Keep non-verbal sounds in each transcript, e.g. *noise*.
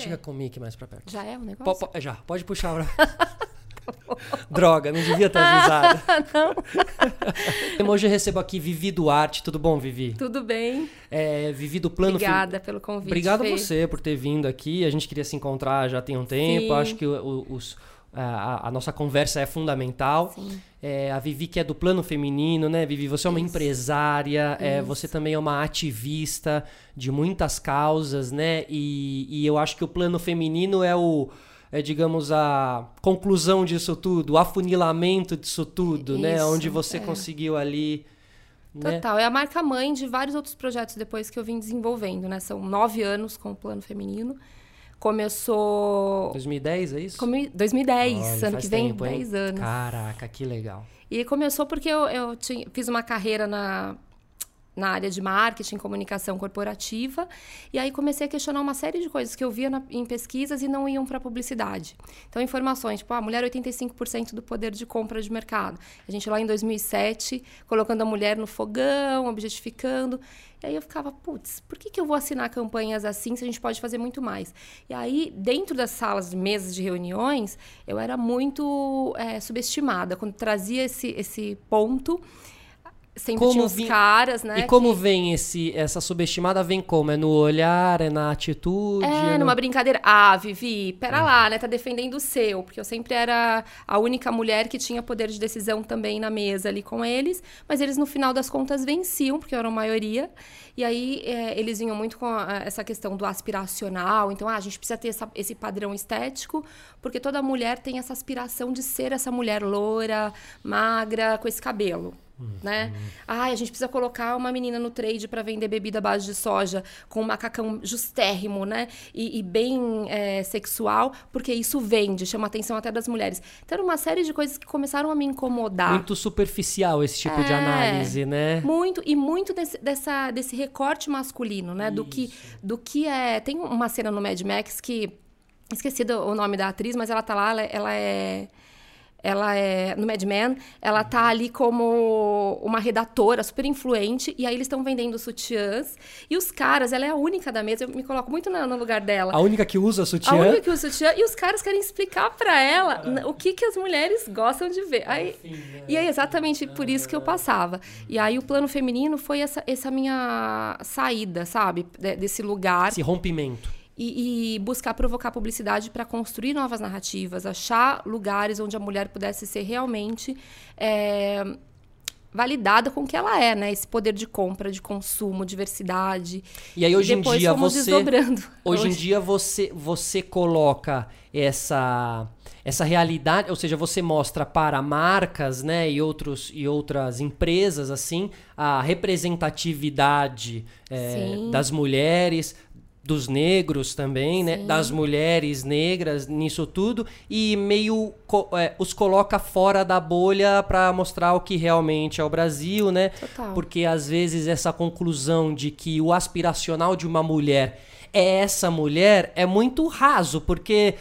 Fê? Chega comigo aqui mais pra perto. Já é o Po- negócio? po- já, pode puxar. *laughs* Droga, não devia ter avisado. *laughs* Hoje eu recebo aqui Vivi Duarte. Tudo bom, Vivi? Tudo bem? É, Vivi do Plano Obrigada pelo convite. Obrigado Fê. você por ter vindo aqui. A gente queria se encontrar já tem um tempo. Sim. Acho que o- o- os- a, a nossa conversa é fundamental. É, a Vivi que é do plano feminino, né, Vivi? Você é uma Isso. empresária, é, você também é uma ativista de muitas causas, né? E, e eu acho que o plano feminino é o, é, digamos, a conclusão disso tudo, o afunilamento disso tudo, né? Isso, Onde você é. conseguiu ali. Né? Total. É a marca-mãe de vários outros projetos depois que eu vim desenvolvendo, né? São nove anos com o Plano Feminino. Começou... 2010, é isso? Come... 2010, Olha, ano que vem, tempo, hein? 10 anos. Caraca, que legal. E começou porque eu, eu tinha- fiz uma carreira na, na área de marketing, comunicação corporativa, e aí comecei a questionar uma série de coisas que eu via na- em pesquisas e não iam para publicidade. Então, informações, tipo, a mulher 85% do poder de compra de mercado. A gente lá em 2007, colocando a mulher no fogão, objetificando. E aí eu ficava, putz, por que, que eu vou assinar campanhas assim se a gente pode fazer muito mais? E aí, dentro das salas mesas de reuniões, eu era muito é, subestimada. Quando trazia esse, esse ponto, sempre Como tinha caras, né? e como que- vem esse, essa subestimada? Vem como? É no olhar, é na atitude? É, no- numa brincadeira. Ah, Vivi, pera lá, né? Tá defendendo o seu. Porque eu sempre era a única mulher que tinha poder de decisão também na mesa ali com eles. Mas eles, no final das contas, venciam, porque eu era a maioria. E aí, é, eles vinham muito com a- essa questão do aspiracional. Então, ah, a gente precisa ter essa- esse padrão estético, porque toda mulher tem essa aspiração de ser essa mulher loura, magra, com esse cabelo. Né? Ai, a gente precisa colocar uma menina no trade para vender bebida à base de soja com um macacão justérrimo, né? E, e bem é, sexual, porque isso vende, chama a atenção até das mulheres. Então, era uma série de coisas que começaram a me incomodar. Muito superficial esse tipo de É. análise, né? Muito, e muito desse, dessa, desse recorte masculino, né? Do que, do que é. Tem uma cena no Mad Max que. Esqueci o nome da atriz, mas ela tá lá, ela, ela é. Ela é. No Mad Men, ela tá ali como uma redatora super influente, e aí eles estão vendendo sutiãs. E os caras, ela é a única da mesa, eu me coloco muito no, no lugar dela. A única que usa A sutiã. única que usa sutiã, e os caras querem explicar pra ela o que, que as mulheres gostam de ver. Aí, e aí, exatamente por isso que eu passava. E aí, o plano feminino foi essa, essa minha saída, sabe? De- desse lugar. Esse rompimento. E, e buscar provocar publicidade para construir novas narrativas, achar lugares onde a mulher pudesse ser realmente é, validada com o que ela é, né? Esse poder de compra, de consumo, diversidade. E aí, hoje em depois dia, você. desdobrando. *laughs* Hoje em dia você, você coloca essa, essa realidade, ou seja, você mostra para marcas né, e, outros, e outras empresas assim a representatividade é, das mulheres, dos negros também, né? Sim. Das mulheres negras nisso tudo e meio co- é, os coloca fora da bolha para mostrar o que realmente é o Brasil, né? Total. Porque às vezes essa conclusão de que o aspiracional de uma mulher é essa mulher é muito raso, porque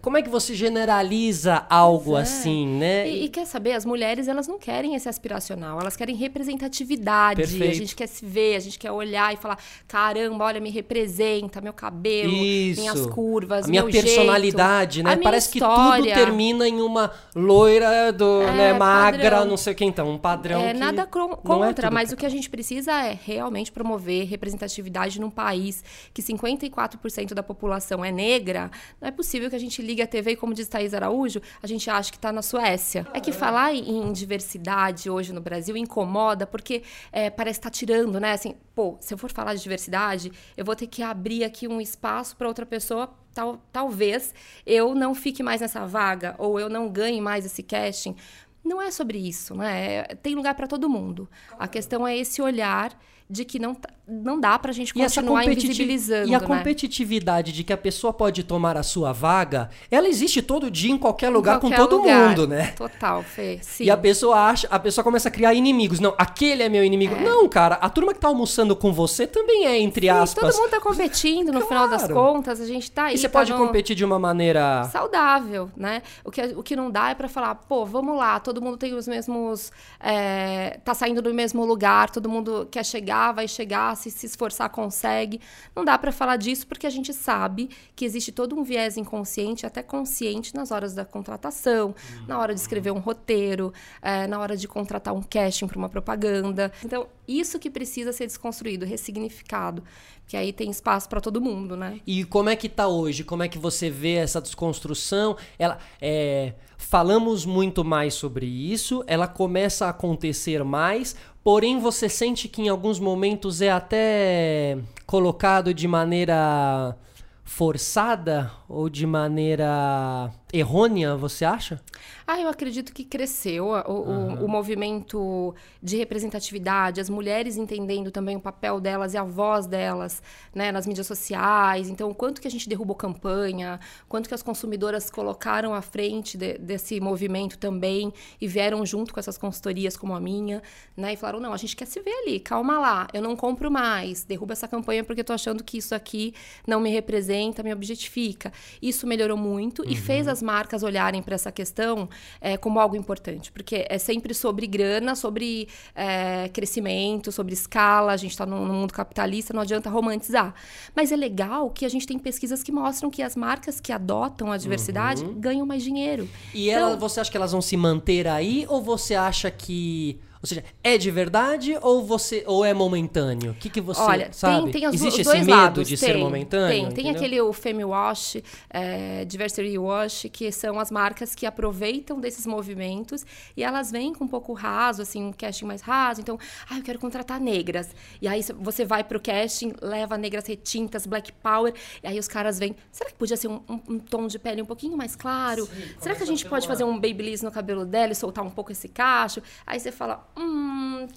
como é que você generaliza algo é. assim, né? E, e quer saber, as mulheres elas não querem esse aspiracional, elas querem representatividade. Perfeito. A gente quer se ver, a gente quer olhar e falar: caramba, olha, me representa, meu cabelo, Isso. minhas curvas, a minha personalidade, jeito, né? Parece que tudo história. termina em uma loira do, É, né, magra, padrão. não sei o que então, um padrão É, nada é contra, tudo mas o que a gente precisa é realmente promover representatividade num país que 54% da população é negra. Não é possível que a gente ligue a TV e, como diz Thaís Araújo, a gente acha que está na Suécia. É que falar em diversidade hoje no Brasil incomoda porque é, parece estar tirando, né? Assim, pô, se eu for falar de diversidade, eu vou ter que abrir aqui um espaço para outra pessoa. Tal, talvez eu não fique mais nessa vaga ou eu não ganhe mais esse casting. Não é sobre isso, né? É- Tem lugar para todo mundo. A questão é esse olhar de que não, tá- não dá pra gente E continuar competiti- invisibilizando, E a né? competitividade de que a pessoa pode tomar a sua vaga, ela existe todo dia em qualquer lugar Qualquer com todo lugar. mundo, né? Total, Fê. Sim. E a pessoa acha, a pessoa começa a criar inimigos. Não, aquele é meu inimigo. Não, cara, a turma que tá almoçando com você também é, entre Sim, aspas. todo mundo tá competindo, no final das Claro. contas, a gente tá aí. E você tá pode no- competir de uma maneira. saudável, né? O que, o que não dá é pra falar, pô, vamos lá, todo mundo tem os mesmos. é, tá saindo do mesmo lugar, todo mundo quer chegar, vai chegar, se esforçar consegue. Não dá para falar disso porque a gente sabe que existe todo um viés inconsciente, até consciente nas horas da contratação, uhum. na hora de escrever um roteiro, é, na hora de contratar um casting para uma propaganda. Então, isso que precisa ser desconstruído, ressignificado, que aí tem espaço para todo mundo, né? E como é que tá hoje? Como é que você vê essa desconstrução? Ela é, falamos muito mais sobre isso, ela começa a acontecer mais, porém você sente que em alguns momentos é até colocado de maneira forçada ou de maneira errônea, você acha? Ah, eu acredito que cresceu o, uhum. o, o, movimento de representatividade, as mulheres entendendo também o papel delas e a voz delas né, nas mídias sociais. Então, quanto que a gente derrubou campanha, quanto que as consumidoras colocaram à frente de, desse movimento também e vieram junto com essas consultorias como a minha, né? E falaram, não, a gente quer se ver ali, calma lá, eu não compro mais, derruba essa campanha porque eu tô achando que isso aqui não me representa, me objetifica. Isso melhorou muito uhum. e fez as marcas olharem para essa questão é, como algo importante, porque é sempre sobre grana, sobre é, crescimento, sobre escala. A gente está no, no, mundo capitalista, não adianta romantizar. Mas é legal que a gente tem pesquisas que mostram que as marcas que adotam a diversidade uhum. ganham mais dinheiro. E então, ela, você acha que elas vão se manter aí ou você acha que ou seja, é de verdade ou você ou é momentâneo? O que, que você Olha, sabe? Tem, tem Existe esse medo lados. de tem, ser momentâneo? Tem, tem aquele o Femi Wash, é, Diversity Wash, que são as marcas que aproveitam desses movimentos e elas vêm com um pouco raso, assim, um casting mais raso. Então, ah, eu quero contratar negras. E aí você vai pro casting, leva negras retintas, black power, e aí os caras vêm, será que podia ser um, um, um tom de pele um pouquinho mais claro? Sim, será que a gente pode fazer um babyliss no cabelo dela e soltar um pouco esse cacho? Aí você fala, hum,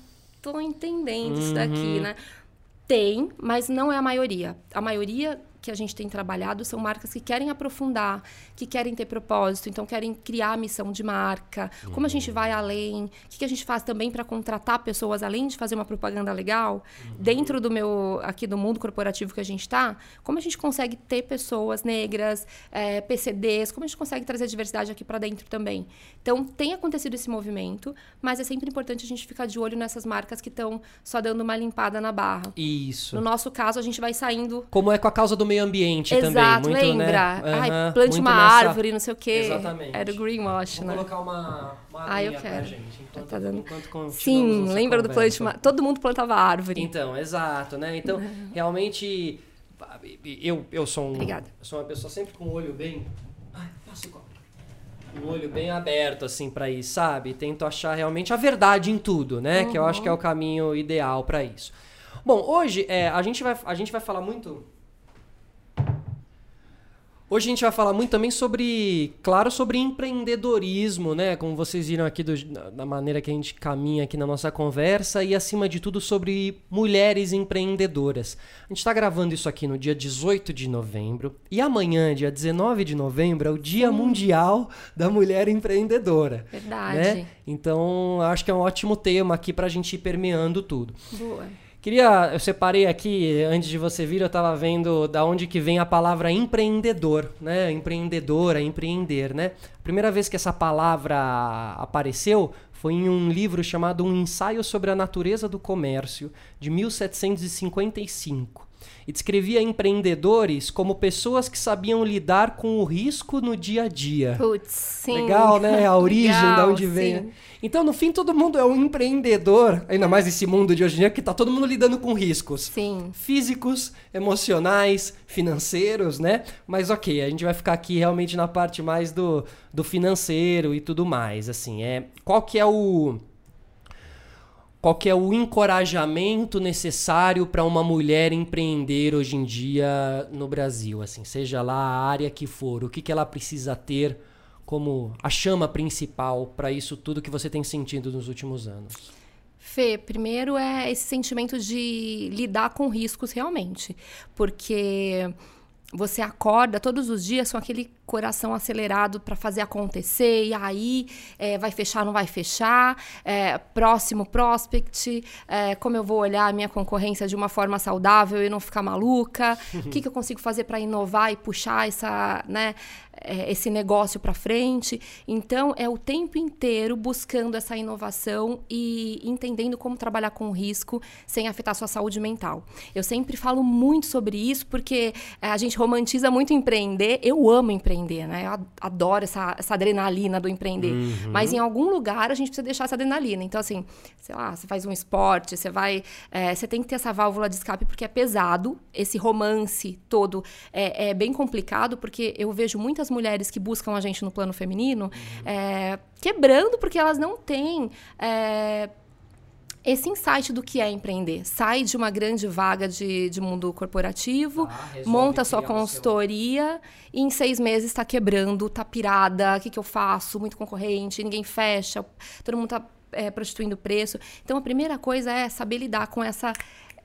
tô entendendo uhum. isso daqui, uhum. né? Tem, mas não é a maioria. A maioria que a gente tem trabalhado são marcas que querem aprofundar, que querem ter propósito, então querem criar missão de marca. Uhum. Como a gente vai além? O que, a gente faz também para contratar pessoas, além de fazer uma propaganda legal? Uhum. Dentro do meu, aqui do mundo corporativo que a gente está, como a gente consegue ter pessoas negras, é, PCDs, como a gente consegue trazer diversidade aqui para dentro também? Então, tem acontecido esse movimento, mas é sempre importante a gente ficar de olho nessas marcas que estão só dando uma limpada na barra. Isso. No nosso caso, a gente vai saindo. Como é com a causa do meio ambiente Exato, também. Muito, né? lembra? Né? Ai, plante uma nessa... árvore, não sei o quê. Exatamente. Era o greenwash, Vou né? colocar uma, uma ah, eu quero. gente. Enquanto, tá dando... enquanto Sim, lembra do plante uma... Todo mundo plantava árvore. Então, exato, né? Então, *laughs* realmente, eu, eu sou um... Obrigada. Eu sou uma pessoa sempre com o olho bem... Ai, passa o copo um olho bem aberto, assim, para isso, sabe? Tento achar realmente a verdade em tudo, né? Uhum. Que eu acho que é o caminho ideal para isso. Bom, hoje é, a, gente vai, a gente vai falar muito Hoje a gente vai falar muito também sobre, claro, sobre empreendedorismo, né? Como vocês viram aqui do, da maneira que a gente caminha aqui na nossa conversa e acima de tudo sobre mulheres empreendedoras. A gente está gravando isso aqui no dia 18 de novembro e amanhã, dia 19 de novembro, é o Dia Sim. Mundial da Mulher Empreendedora. Verdade. Né? Então, acho que é um ótimo tema aqui para a gente ir permeando tudo. Boa. Queria, eu separei aqui, antes de você vir, eu estava vendo da onde que vem a palavra empreendedor, né? Empreendedora, empreender, né? A primeira vez que essa palavra apareceu foi em um livro chamado Um Ensaio sobre a Natureza do Comércio, de 1755 e descrevia empreendedores como pessoas que sabiam lidar com o risco no dia a dia. Putz, sim. Legal, né? A *laughs* origem Legal, da onde vem. Sim. Então, no fim, todo mundo é um empreendedor, ainda mais nesse mundo de hoje em dia, que tá todo mundo lidando com riscos. Sim. Físicos, emocionais, financeiros, né? Mas ok, a gente vai ficar aqui realmente na parte mais do, do financeiro e tudo mais. Assim, é. Qual que é o qual que é o encorajamento necessário para uma mulher empreender hoje em dia no Brasil, assim, seja lá a área que for, o que, que ela precisa ter como a chama principal para isso tudo que você tem sentido nos últimos anos? Fê, primeiro é esse sentimento de lidar com riscos realmente, porque você acorda todos os dias com aquele coração acelerado para fazer acontecer, e aí é, vai fechar, não vai fechar, é, próximo prospect, é, como eu vou olhar a minha concorrência de uma forma saudável e não ficar maluca, o que, que eu consigo fazer para inovar e puxar essa, né, é, esse negócio para frente. Então, é o tempo inteiro buscando essa inovação e entendendo como trabalhar com risco sem afetar sua saúde mental. Eu sempre falo muito sobre isso porque é, a gente romantiza muito empreender. Eu amo empreender, né? Eu adoro essa, essa adrenalina do empreender. Uhum. Mas em algum lugar a gente precisa deixar essa adrenalina. Então, assim, sei lá, você faz um esporte, você vai. É, você tem que ter essa válvula de escape porque é pesado. Esse romance todo é, é bem complicado, porque eu vejo muitas mulheres que buscam a gente no plano feminino uhum. é, quebrando porque elas não têm. É, esse insight do que é empreender. Sai de uma grande vaga de, de mundo corporativo, ah, monta sua consultoria seu... e em seis meses está quebrando, está pirada, o que, que eu faço? Muito concorrente, ninguém fecha, todo mundo está é, prostituindo preço. Então, a primeira coisa é saber lidar com essa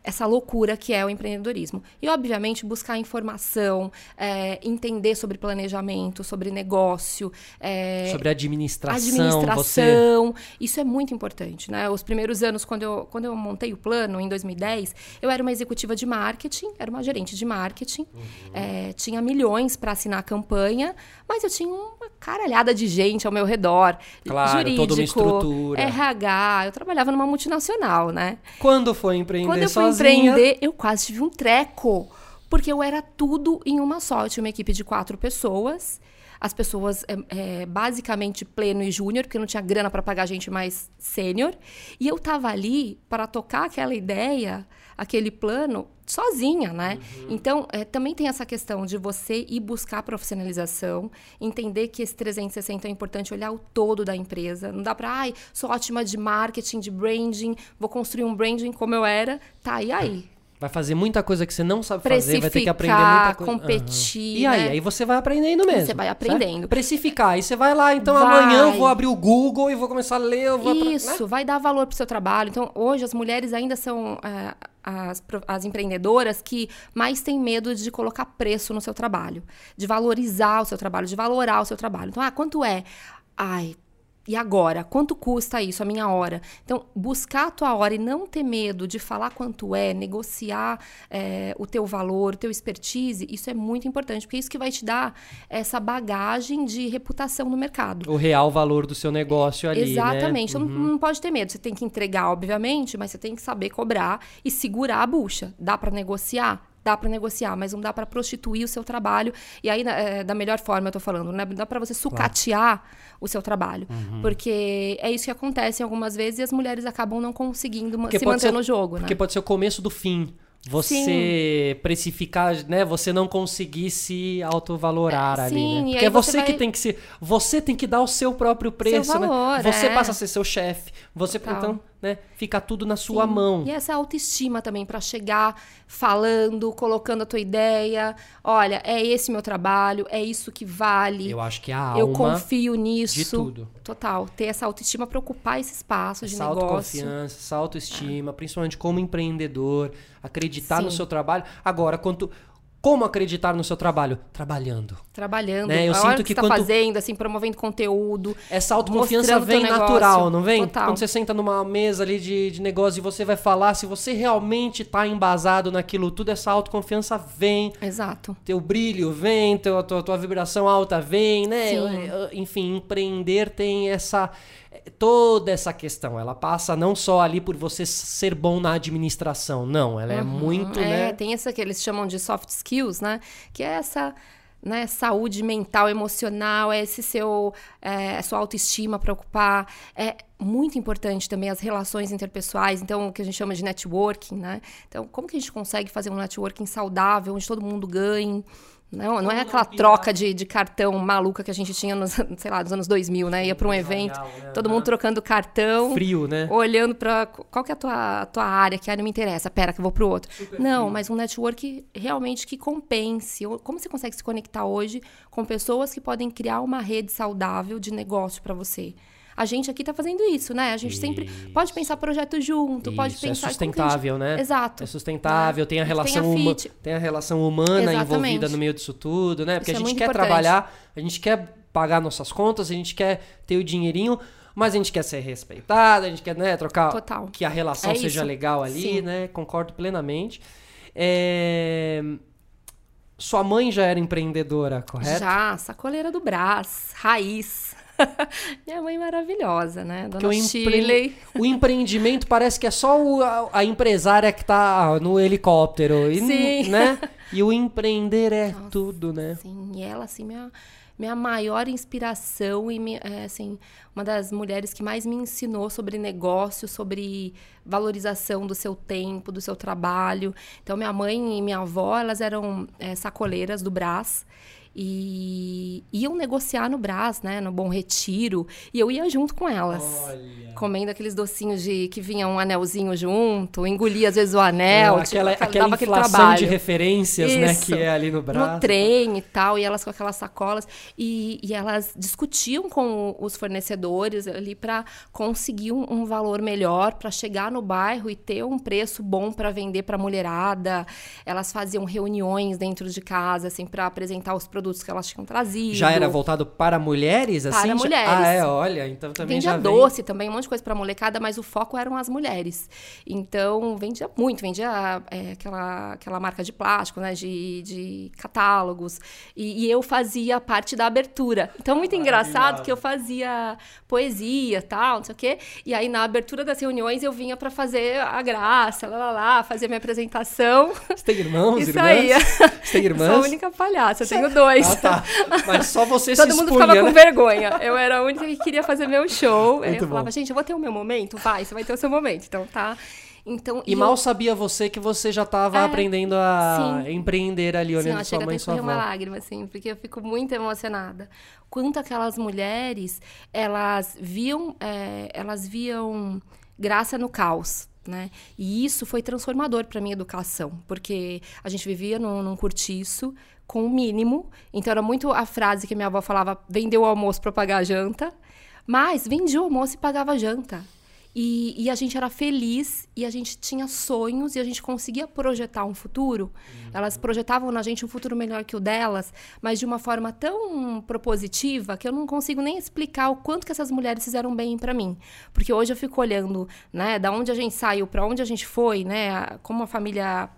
essa loucura que é o empreendedorismo. E, obviamente, buscar informação, é, entender sobre planejamento, sobre negócio. É, sobre administração. Administração. Você... Isso é muito importante. Né? Os primeiros anos, quando eu, quando eu montei o plano, em 2010, eu era uma executiva de marketing, era uma gerente de marketing, uhum. é, tinha milhões para assinar a campanha, mas eu tinha uma caralhada de gente ao meu redor. Claro, jurídico, toda uma estrutura. RH. Eu trabalhava numa multinacional, né? Quando foi empreender Quando eu sozinha? Empreender, eu quase tive um treco. Porque eu era tudo em uma só. Eu tinha uma equipe de quatro pessoas as pessoas é, é, basicamente pleno e júnior, porque não tinha grana para pagar gente mais sênior. E eu tava ali para tocar aquela ideia, aquele plano, sozinha, né? Uhum. Então, é, também tem essa questão de você ir buscar profissionalização, entender que esse 360 é importante, olhar o todo da empresa. Não dá para, ai, sou ótima de marketing, de branding, vou construir um branding como eu era. Tá, e aí? Vai fazer muita coisa que você não sabe fazer, vai ter que aprender muita coisa. competir. Uhum. E aí? Né? Aí você vai aprendendo mesmo. Você vai aprendendo. Certo? Precificar. Aí você vai lá, então vai. amanhã eu vou abrir o Google e vou começar a ler. Eu vou Isso, né? vai dar valor pro seu trabalho. Então, hoje as mulheres ainda são. É, as, as empreendedoras que mais têm medo de colocar preço no seu trabalho, de valorizar o seu trabalho, de valorar o seu trabalho. Então, ah, quanto é? Ai, e agora? Quanto custa isso, a minha hora? Então, buscar a tua hora e não ter medo de falar quanto é, negociar é, o teu valor, o teu expertise, isso é muito importante, porque é isso que vai te dar essa bagagem de reputação no mercado. O real valor do seu negócio ali, né? Exatamente. Né? Uhum. Então, não, não pode ter medo. Você tem que entregar, obviamente, mas você tem que saber cobrar e segurar a bucha. Dá para negociar? Dá para negociar, mas não dá para prostituir o seu trabalho. E aí, é, da melhor forma, eu tô falando, né? Dá para você sucatear claro. o seu trabalho. Uhum. Porque é isso que acontece algumas vezes e as mulheres acabam não conseguindo porque se manter ser, no jogo, Porque né? pode ser o começo do fim você sim. precificar, né? Você não conseguir se autovalorar é, ali, sim, né? Porque é você, você vai... que tem que se, você tem que dar o seu próprio preço, seu né? valor, né? Você é. passa a ser seu chefe, você Total. então, né? Fica tudo na sua sim. mão. E essa autoestima também para chegar falando, colocando a tua ideia, olha, é esse meu trabalho, é isso que vale. Eu acho que a alma Eu confio nisso. De tudo. Total, ter essa autoestima para ocupar esse espaço essa de negócio. Essa autoconfiança, essa autoestima, principalmente como empreendedor, acreditar Sim. no seu trabalho. Agora, quanto como acreditar no seu trabalho? Trabalhando. Trabalhando. Né? Eu a sinto que, que tá fazendo, assim, promovendo conteúdo. Essa autoconfiança vem natural, não vem? Total. Quando você senta numa mesa ali de, de negócio e você vai falar, se você realmente está embasado naquilo tudo, essa autoconfiança vem. Exato. Teu brilho vem, teu, tua, tua vibração alta vem, né? Sim. Enfim, empreender tem essa toda essa questão, ela passa não só ali por você ser bom na administração, não, ela é uhum, é muito, é, né? Tem essa que eles chamam de soft skills, né? Que é essa né, saúde mental, emocional, é esse seu, é, sua autoestima preocupar. É muito importante também as relações interpessoais, então o que a gente chama de networking, né? Então, como que a gente consegue fazer um networking saudável, onde todo mundo ganhe? Não, não é aquela troca de, de cartão maluca que a gente tinha nos, *laughs* sei lá, nos anos 2000, né? Ia para um evento, né? todo mundo trocando cartão. Frio, né? Olhando para qual que é a tua, a tua área, que área me interessa. Pera, que eu vou pro outro. Super não, frio. mas um network realmente que compense. Como você consegue se conectar hoje com pessoas que podem criar uma rede saudável de negócio para você? A gente aqui tá fazendo isso, né? A gente isso. sempre pode pensar projeto junto, isso. pode é pensar... É sustentável, gente... né? Exato. É sustentável, é. tem a relação, tem a, uma... tem a relação humana Exatamente. envolvida no meio disso tudo, né? Porque isso a gente é quer importante. trabalhar, a gente quer pagar nossas contas, a gente quer ter o dinheirinho, mas a gente quer ser respeitado, a gente quer, né, trocar Total. que a relação é seja isso. legal ali, Sim. né? Concordo plenamente. É... Sua mãe já era empreendedora, correto? Já, sacoleira do Brás, raiz. *laughs* Minha mãe maravilhosa, né? Dona o, empre... o empreendimento parece que é só o, a, a, empresária que tá no helicóptero. E, sim. Né? E o empreender é Nossa, tudo, né? Sim, e ela, assim, minha, minha maior inspiração e, é, assim, uma das mulheres que mais me ensinou sobre negócio, sobre valorização do seu tempo, do seu trabalho. Então, minha mãe e minha avó, elas eram é, sacoleiras do Brás e iam negociar no Brás, né, no Bom Retiro, e eu ia junto com elas, Olha. comendo aqueles docinhos de que vinha um anelzinho junto, engolia às vezes o anel, é, tipo, aquela, aquela inflação de referências, Isso. né, que é ali no Brás. No trem e tal, e elas com aquelas sacolas e, e elas discutiam com os fornecedores ali para conseguir um, um, valor melhor para chegar no bairro e ter um preço bom para vender para mulherada. Elas faziam reuniões dentro de casa assim para apresentar os produtos produtos que elas tinham trazido. Já era voltado para mulheres, assim? Para mulheres. Ah, é, olha, então também vendia já doce também, um monte de coisa para molecada, mas o foco eram as mulheres. Então, vendia muito, vendia é, aquela, aquela marca de plástico, né, de, de catálogos. E, e eu fazia parte da abertura. Então, muito engraçado que eu fazia poesia, tal, não sei o quê. E aí, na abertura das reuniões, eu vinha para fazer a graça, lá, lá, lá, fazer minha apresentação. Você tem irmãos, Isso irmãs? aí. Você tem irmãs? *laughs* Sou a única palhaça, eu tenho dois. Ah, tá. *laughs* Mas só você Todo se mundo expunha, ficava né? com vergonha. Eu era a única que queria fazer meu show. Muito eu falava, bom. gente, eu vou ter o meu momento? Vai, você vai ter o seu momento. Então tá. Então, E mal sabia você que você já estava É, aprendendo a sim. empreender ali, Sim, olhando ó, sua mãe e sua escorrer uma avó. lágrima, assim, porque eu fico muito emocionada. Quanto aquelas mulheres, elas viam, é, elas viam graça no caos. Né? E isso foi transformador para minha educação, porque a gente vivia num, num cortiço com o mínimo. Então era muito a frase que minha avó falava: vendeu o almoço para pagar a janta, mas vendia o almoço e pagava a janta. E, e a gente era feliz e a gente tinha sonhos e a gente conseguia projetar um futuro. Elas projetavam na gente um futuro melhor que o delas, mas de uma forma tão propositiva que eu não consigo nem explicar o quanto que essas mulheres fizeram bem para mim. Porque hoje eu fico olhando, né, da onde a gente saiu, para onde a gente foi, né, como a família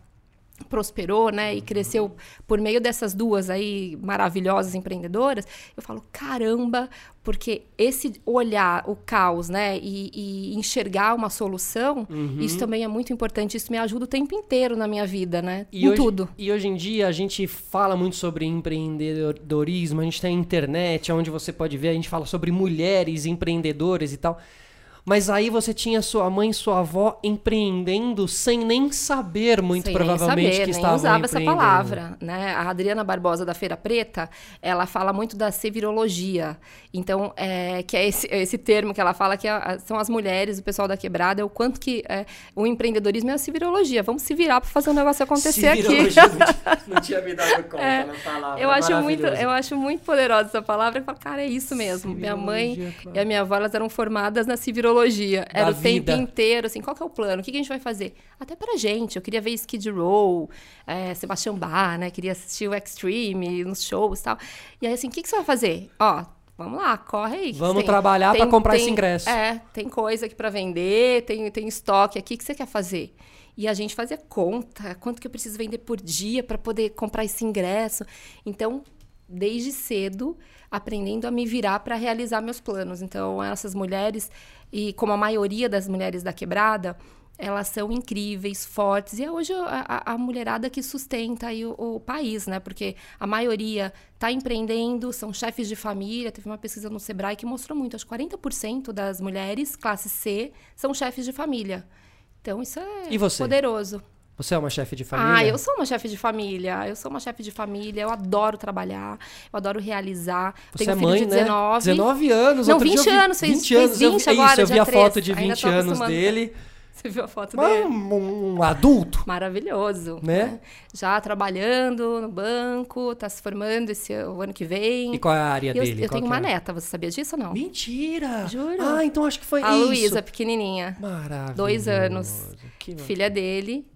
prosperou, né, e cresceu por meio dessas duas aí maravilhosas empreendedoras, eu falo, caramba, porque esse olhar o caos, né, e, e enxergar uma solução, Uhum. isso também é muito importante, isso me ajuda o tempo inteiro na minha vida, né, E em hoje, tudo. E hoje em dia a gente fala muito sobre empreendedorismo, a gente tem a internet, onde você pode ver, a gente fala sobre mulheres empreendedoras e tal. Mas aí você tinha sua mãe e sua avó empreendendo sem nem saber, muito Sem provavelmente, nem saber, que nem estavam usava essa palavra, né? A Adriana Barbosa da Feira Preta, ela fala muito da sevirologia. Então, é, que é esse, esse termo que ela fala que a- são as mulheres, o pessoal da quebrada, é o quanto que é, o empreendedorismo é a sevirologia. Vamos se virar para fazer um negócio acontecer aqui. Não tinha- Não tinha me dado conta, É, ela falava. Eu acho, muito, eu acho muito poderosa essa palavra. Eu falo, cara, é isso mesmo. Minha mãe claro. e a minha avó, elas eram formadas na Da Era o vida. tempo inteiro, assim, qual que é o plano? O que, que a gente vai fazer? Até pra gente. Eu queria ver Skid Row, é, Sebastian Bach, né? Queria assistir o Extreme, nos shows e tal. E aí, assim, o que, que você vai fazer? Ó, vamos lá, corre aí. Vamos trabalhar pra tem- comprar tem- esse ingresso. É, tem coisa aqui pra vender, tem, tem estoque aqui. O que você quer fazer? E a gente fazia conta, quanto que eu preciso vender por dia para poder comprar esse ingresso. Então, desde cedo, aprendendo a me virar para realizar meus planos. Então, essas mulheres, e como a maioria das mulheres da quebrada, elas são incríveis, fortes. E é hoje a, a- mulherada que sustenta aí o, o país, né? Porque a maioria está empreendendo, são chefes de família. Teve uma pesquisa no Sebrae que mostrou muito. Acho que 40% das mulheres, classe C, são chefes de família. Então, isso é E você? poderoso. Você é uma chefe de família? Ah, eu sou uma chefe de família. Eu sou uma chefe de família. Eu adoro trabalhar. Eu adoro realizar. Você Tenho é um filho mãe, de 19. né? 19 anos. Não, outro dia 20 eu vi- anos, fez- 20 fez anos. eu vi- 20 agora, isso, eu vi a foto 3. de Ainda 20 tô anos dele. *laughs* Você viu a foto Mas dele? um, um adulto. Maravilhoso. Né? Já trabalhando no banco, tá se formando esse o ano que vem. E qual é a área eu, dele? eu Qual tenho uma é? neta, você sabia disso ou não? Mentira! Juro. Ah, então acho que foi A isso. Luísa, pequenininha. Maravilhoso. Dois anos. Que Filha dele.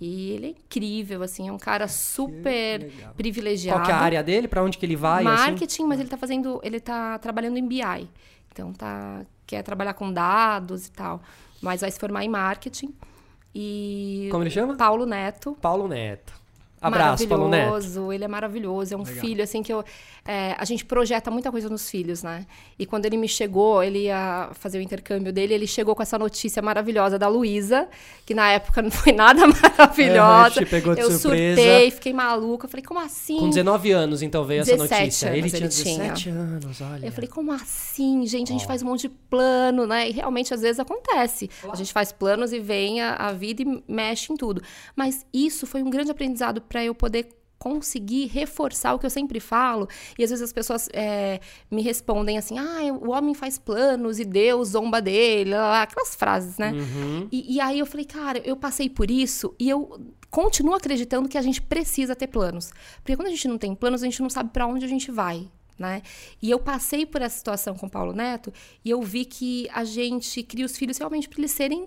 E ele é incrível, assim, é um cara super privilegiado. Qual que é a área dele? Pra onde que ele vai? assim? Marketing, mas ele tá fazendo, ele tá trabalhando em BI. Então tá quer trabalhar com dados e tal, mas vai se formar em marketing. E Como ele chama? Paulo Neto. Paulo Neto. Abraço, Paulo Neto. maravilhoso, ele é maravilhoso, é um filho assim que eu é, a gente projeta muita coisa nos filhos, né? E quando ele me chegou, ele ia fazer o intercâmbio dele, ele chegou com essa notícia maravilhosa da Luísa, que na época não foi nada *laughs* maravilhosa. te pegou de eu surpresa. surtei, fiquei maluca, falei, como assim? Com 19 anos, então, veio essa 17 notícia. anos ele tinha ele tinha. 17 anos, olha. Eu falei, como assim, gente? A gente faz um monte de plano, né? E realmente, às vezes, acontece. A gente faz planos e vem a, a vida e mexe em tudo. Mas isso foi um grande aprendizado para eu poder conseguir reforçar o que eu sempre falo. E às vezes as pessoas é, me respondem assim: ah, o homem faz planos e Deus zomba dele, lá, lá, aquelas frases, né? Uhum. E, e aí eu falei, cara, eu passei por isso e eu continuo acreditando que a gente precisa ter planos. Porque quando a gente não tem planos, a gente não sabe para onde a gente vai. Né? E eu passei por essa situação com o Paulo Neto e eu vi que a gente cria os filhos realmente para eles serem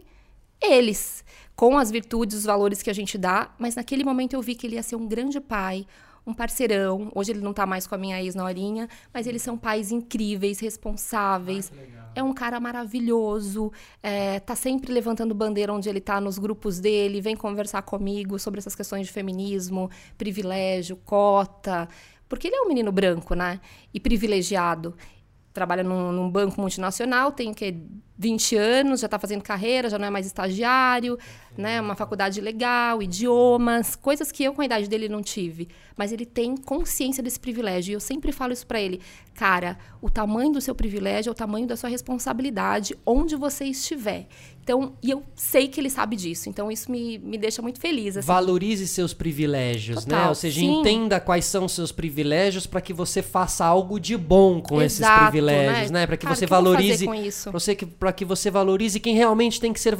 eles, com as virtudes, os valores que a gente dá, mas naquele momento eu vi que ele ia ser um grande pai, um parceirão. Hoje ele não tá mais com a minha ex-norinha, mas eles são pais incríveis, responsáveis. é um cara maravilhoso, é, tá sempre levantando bandeira onde ele tá nos grupos dele, vem conversar comigo sobre essas questões de feminismo, privilégio, cota. Porque ele é um menino branco, né? E privilegiado. Trabalha num, num banco multinacional, tem o quê? 20 anos, já está fazendo carreira, já não é mais estagiário, né? Uma faculdade legal, idiomas, coisas que eu com a idade dele não tive. Mas ele tem consciência desse privilégio. E eu sempre falo isso para ele. Cara, o tamanho do seu privilégio é o tamanho da sua responsabilidade, onde você estiver. Então, e eu sei que ele sabe disso. Então, isso me, me deixa muito feliz. Assim. Valorize seus privilégios, né? Total, Ou seja, sim. entenda quais são os seus privilégios para que você faça algo de bom com esses Exato, privilégios, né? Para que Cara, você que valorize, para que você valorize quem realmente tem que ser,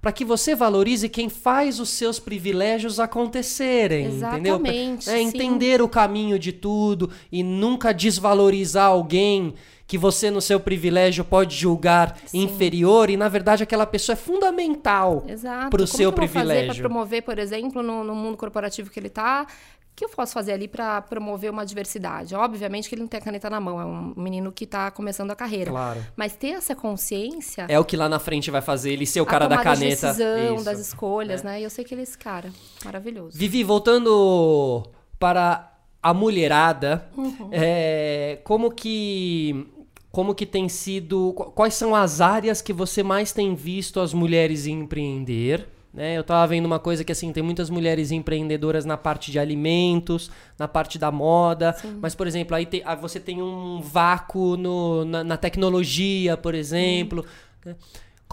para que você valorize quem faz os seus privilégios acontecerem, entendeu? Exatamente, é, sim. entender o caminho de tudo e nunca desvalorizar alguém que você no seu privilégio pode julgar inferior e na verdade aquela pessoa é fundamental para o seu fazer para privilégio. promover, por exemplo, no, no mundo corporativo que ele está? O que eu posso fazer ali para promover uma diversidade? Obviamente que ele não tem a caneta na mão, é um menino que está começando a carreira. Claro. Mas ter essa consciência, É o que lá na frente vai fazer ele ser o cara da caneta. decisão, Isso. das escolhas, né? E eu sei que ele é esse cara. Maravilhoso. Vivi, voltando para a mulherada, Uhum. é, como que como que tem sido, qu- quais são as áreas que você mais tem visto as mulheres empreender? Né? Eu tava vendo uma coisa que assim, tem muitas mulheres empreendedoras na parte de alimentos, na parte da moda, mas por exemplo, aí te- ah, você tem um vácuo no- na, na tecnologia, por exemplo. né?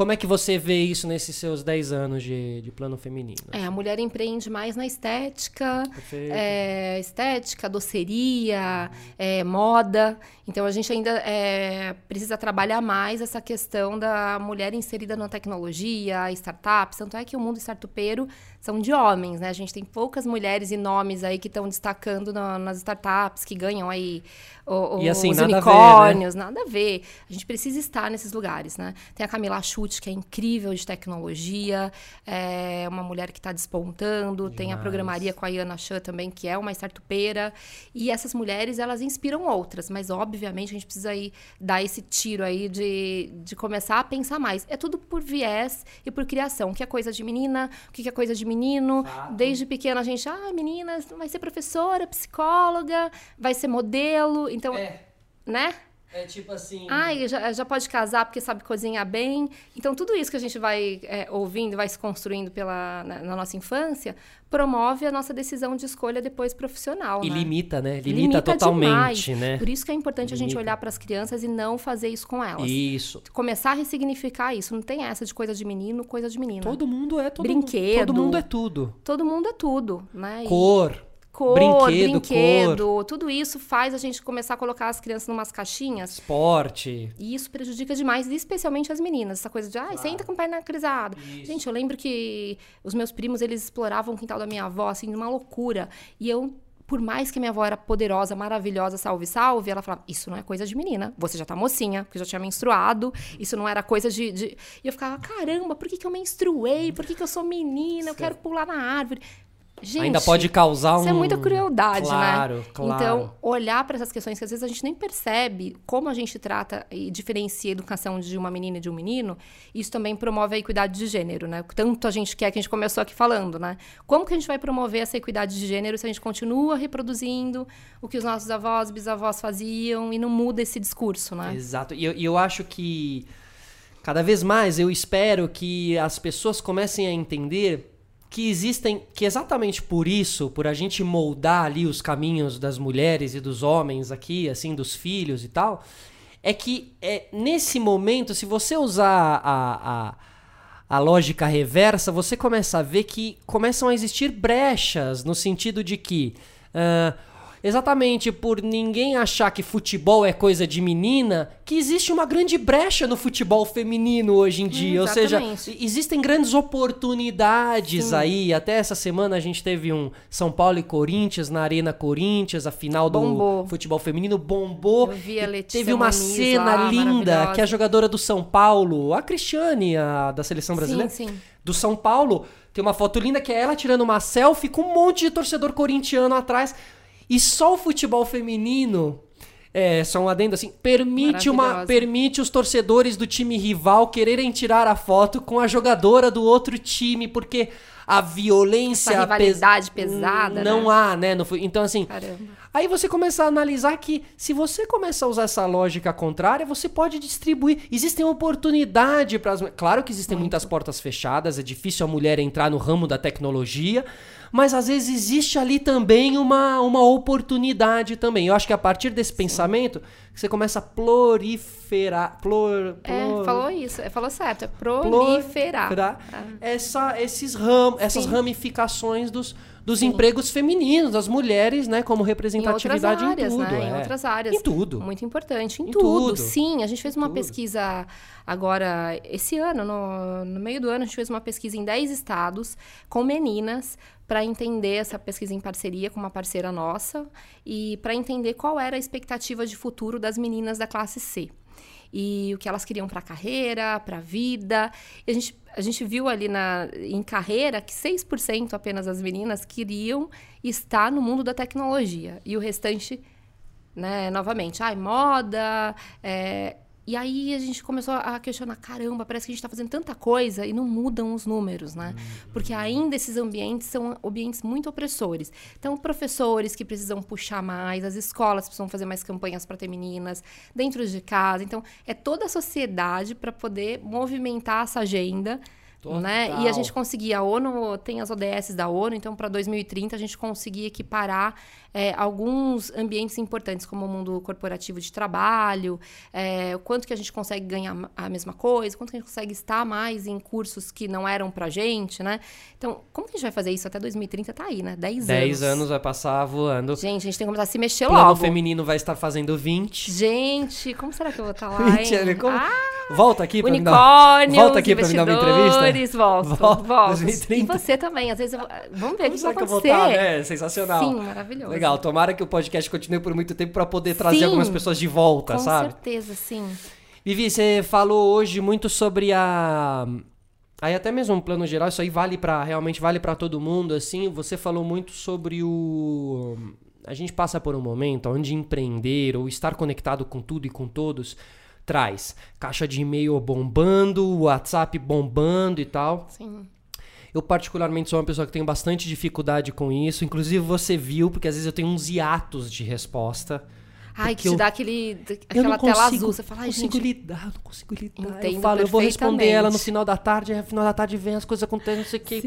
Como é que você vê isso nesses seus 10 anos de, de plano feminino? É, a mulher empreende mais na estética, é, estética, doceria, é, moda. Então a gente ainda é, precisa trabalhar mais essa questão da mulher inserida na tecnologia, startups. Tanto é que o mundo startupeiro são de homens, né? A gente tem poucas mulheres e nomes aí que estão destacando na- nas startups, que ganham aí o- E, assim, os nada a ver, né? unicórnios, nada a ver. A gente precisa estar nesses lugares, né? Tem a Camila Chute, que é incrível de tecnologia, é uma mulher que está despontando. Tem a Demais. programaria com a Iana Chan também, que é uma startupeira. E essas mulheres, elas inspiram outras, mas obviamente a gente precisa aí dar esse tiro aí de, de começar a pensar mais. É tudo por viés e por criação. O que é coisa de menina, o que é coisa de menino. Desde pequena a gente, ah, meninas, vai ser professora, psicóloga, vai ser modelo. Então, É, né? É tipo assim. Ai, já, já pode casar porque sabe cozinhar bem. Então, tudo isso que a gente vai é, ouvindo, vai se construindo pela, na, na nossa infância, promove a nossa decisão de escolha depois profissional. E né? limita, né? Limita, totalmente, demais. né? Por isso que é importante a gente Limita. olhar para as crianças e não fazer isso com elas. Isso. Começar a ressignificar isso. Não tem essa de coisa de menino, coisa de menina. Todo mundo é todo Brinquedo. Todo mundo é tudo. Todo mundo é tudo, né? E Cor, cor, Brinquedo, brinquedo, tudo isso faz a gente começar a colocar as crianças em umas caixinhas. Esporte. E isso prejudica demais, especialmente as meninas. Essa coisa de, ai, senta com perna cruzada. Gente, eu lembro que os meus primos, eles exploravam o quintal da minha avó, assim, numa loucura. E eu, por mais que minha avó era poderosa, maravilhosa, salve, salve, ela falava, isso não é coisa de menina. Você já tá mocinha, porque já tinha menstruado. Isso não era coisa de... de... E eu ficava, caramba, por que, que eu menstruei? Por que, que eu sou menina? Eu quero pular na árvore. Gente, Ainda pode causar um. Isso é muita crueldade, claro, né? Claro, Então, olhar para essas questões que às vezes a gente nem percebe como a gente trata e diferencia a educação de uma menina e de um menino, isso também promove a equidade de gênero, né? Tanto a gente quer que a gente começou aqui falando, né? Como que a gente vai promover essa equidade de gênero se a gente continua reproduzindo o que os nossos avós, bisavós faziam e não muda esse discurso, né? Exato. E eu, e eu acho que cada vez mais eu espero que as pessoas comecem a entender que existem, que exatamente por isso, por a gente moldar ali os caminhos das mulheres e dos homens aqui, assim, dos filhos e tal, é que é, nesse momento, se você usar a, a, a lógica reversa, você começa a ver que começam a existir brechas no sentido de que. Uh, exatamente por ninguém achar que futebol é coisa de menina, que existe uma grande brecha no futebol feminino hoje em dia. Hum, Ou seja, existem grandes oportunidades Sim. aí. Até essa semana a gente teve um São Paulo e Corinthians na Arena Corinthians, a final bombou. do futebol feminino bombou. Eu vi a Letícia teve uma Muniz cena lá, linda que a jogadora do São Paulo, a Cristiane, a da seleção brasileira, sim, sim. do São Paulo, tem uma foto linda que é ela tirando uma selfie com um monte de torcedor corintiano atrás. E só o futebol feminino, é, só um adendo assim, permite, uma, permite os torcedores do time rival quererem tirar a foto com a jogadora do outro time, porque a violência. Essa rivalidade pes pesada. Não né? há, né? Então, assim. Caramba. Aí você começa a analisar que se você começa a usar essa lógica contrária, você pode distribuir. Existem oportunidade para as. Claro que existem Muito. muitas portas fechadas, é difícil a mulher entrar no ramo da tecnologia, mas às vezes existe ali também uma, uma oportunidade também. Eu acho que a partir desse Sim. pensamento, você começa a proliferar. Plor, plor, é, falou isso, falou certo, é proliferar. proliferar ah. essa, esses ram, essas ramificações dos dos Sim. empregos femininos, das mulheres, né, como representatividade em, áreas, em tudo. Né? É. Em outras áreas. Em tudo. Muito importante. Em, em tudo. tudo. Sim, a gente fez uma tudo. pesquisa agora, esse ano, no, no meio do ano, a gente fez uma pesquisa em 10 estados com meninas para entender essa pesquisa em parceria com uma parceira nossa e para entender qual era a expectativa de futuro das meninas da classe C e o que elas queriam para carreira, para vida. E a gente, a gente viu ali na, em carreira que 6% apenas das meninas queriam estar no mundo da tecnologia. E o restante, né, novamente, ai, moda, é, e aí a gente começou a questionar, caramba, parece que a gente está fazendo tanta coisa e não mudam os números, né? Porque ainda esses ambientes são ambientes muito opressores. Então, professores que precisam puxar mais, as escolas precisam fazer mais campanhas para ter meninas dentro de casa. Então, é toda a sociedade para poder movimentar essa agenda né? E a gente conseguia, a ONU tem as ODS da ONU, então para 2030 a gente conseguia equiparar é, alguns ambientes importantes, como o mundo corporativo de trabalho, é, o quanto que a gente consegue ganhar a mesma coisa, quanto que a gente consegue estar mais em cursos que não eram pra gente, né? Então, como que a gente vai fazer isso até 2030? Tá aí, né? 10 anos. 10 anos vai passar voando. Gente, a gente tem que começar a se mexer Plano logo. feminino vai estar fazendo 20. Gente, como será que eu vou estar lá, 20, hein? como... Ah, Volta aqui pra Unicórnios, me dar... Volta aqui pra me dar uma entrevista. Volto, volto. 2030. E você também, às vezes eu... Vamos ver o que vai que eu vou acontecer. estar, né? Sensacional. Sim, maravilhoso. Legal, tomara que o podcast continue por muito tempo para poder trazer Sim, algumas pessoas de volta, Com sabe? certeza, sim. Vivi, você falou hoje muito sobre a aí até mesmo um plano geral, isso aí vale para realmente vale para todo mundo assim. Você falou muito sobre o a gente passa por um momento onde empreender ou estar conectado com tudo e com todos traz caixa de e-mail bombando, WhatsApp bombando e tal. Sim. Eu, particularmente, sou uma pessoa que tem bastante dificuldade com isso. Inclusive, você viu, porque às vezes eu tenho uns hiatos de resposta. Ai, que te eu- dá aquele, aquela não tela consigo, azul. Você fala, ai, consigo gente, lidar, eu não consigo lidar. eu falo, eu vou responder ela no final da tarde, aí no final da tarde vem as coisas acontecendo, não sei o que.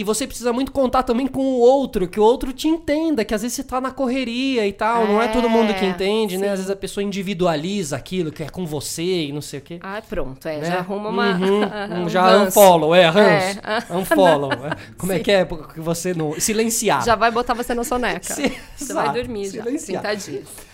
E você precisa muito contar também com o outro, que o outro te entenda, que às vezes você tá na correria e tal, é, não é todo mundo que é, entende, sim. né? Às vezes a pessoa individualiza aquilo que é com você e não sei o quê. Ah, pronto, é, né? já arruma uma... Uhum, *laughs* um já unfollow, é, Hans, é. *laughs* unfollow. É. *laughs* Como sim. é que é? Porque você não... Silenciar. Já vai botar você na soneca. Sim, você vai dormir já, 30 dias.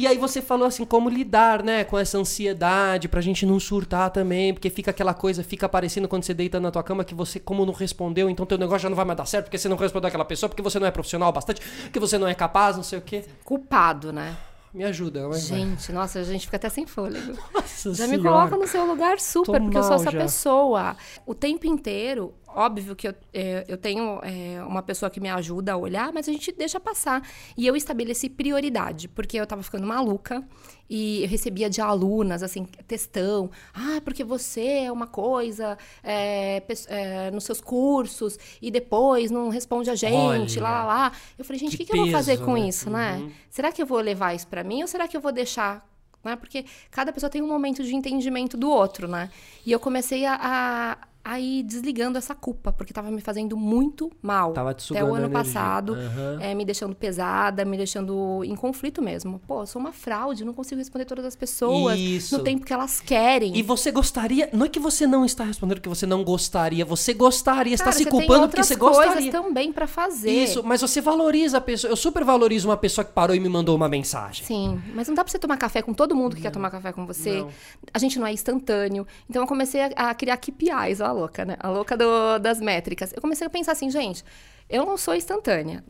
E aí você falou assim, como lidar, né, com essa ansiedade pra gente não surtar também, porque fica aquela coisa, fica aparecendo quando você deita na tua cama que você, como não respondeu, então teu negócio já não vai mais dar certo, porque você não respondeu aquela pessoa, porque você não é profissional bastante, porque você não é capaz, não sei o quê. Culpado, né? Me ajuda. Mas gente, nossa, a gente fica até sem fôlego. Nossa já senhora. me coloca no seu lugar super, Tô porque eu sou essa já. pessoa. O tempo inteiro, óbvio que eu, é, eu tenho é, uma pessoa que me ajuda a olhar, mas a gente deixa passar. E eu estabeleci prioridade, porque eu tava ficando maluca e eu recebia de alunas, assim, textão. Ah, porque você é uma coisa é, é, nos seus cursos e depois não responde a gente, Olha, lá, lá, lá. Eu falei, gente, o que, que, que, eu vou fazer com né? isso, né? uhum. Será que eu vou levar isso para mim ou será que eu vou deixar né? Porque cada pessoa tem um momento de entendimento do outro, né? E eu comecei a, a, aí desligando essa culpa, porque tava me fazendo muito mal. Tava te Até o ano passado, uhum. é, me deixando pesada, me deixando em conflito mesmo. Pô, eu sou uma fraude, não consigo responder todas as pessoas Isso. no tempo que elas querem. E você gostaria, não é que você não está respondendo que você não gostaria, você gostaria, Cara, está se culpando porque você gostaria. coisas também para fazer. Isso, mas você valoriza a pessoa. Eu super valorizo uma pessoa que parou e me mandou uma mensagem. Sim, mas não dá para você tomar café com todo mundo que não. quer tomar café com você. Não. A gente não é instantâneo. Então eu comecei a, a criar KPIs, ó, a louca, né? A louca do, das métricas. Eu comecei a pensar assim, gente, eu não sou instantânea.